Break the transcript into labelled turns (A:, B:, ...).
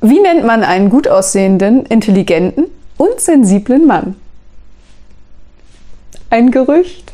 A: Wie nennt man einen gut aussehenden, intelligenten und sensiblen Mann? Ein Gerücht.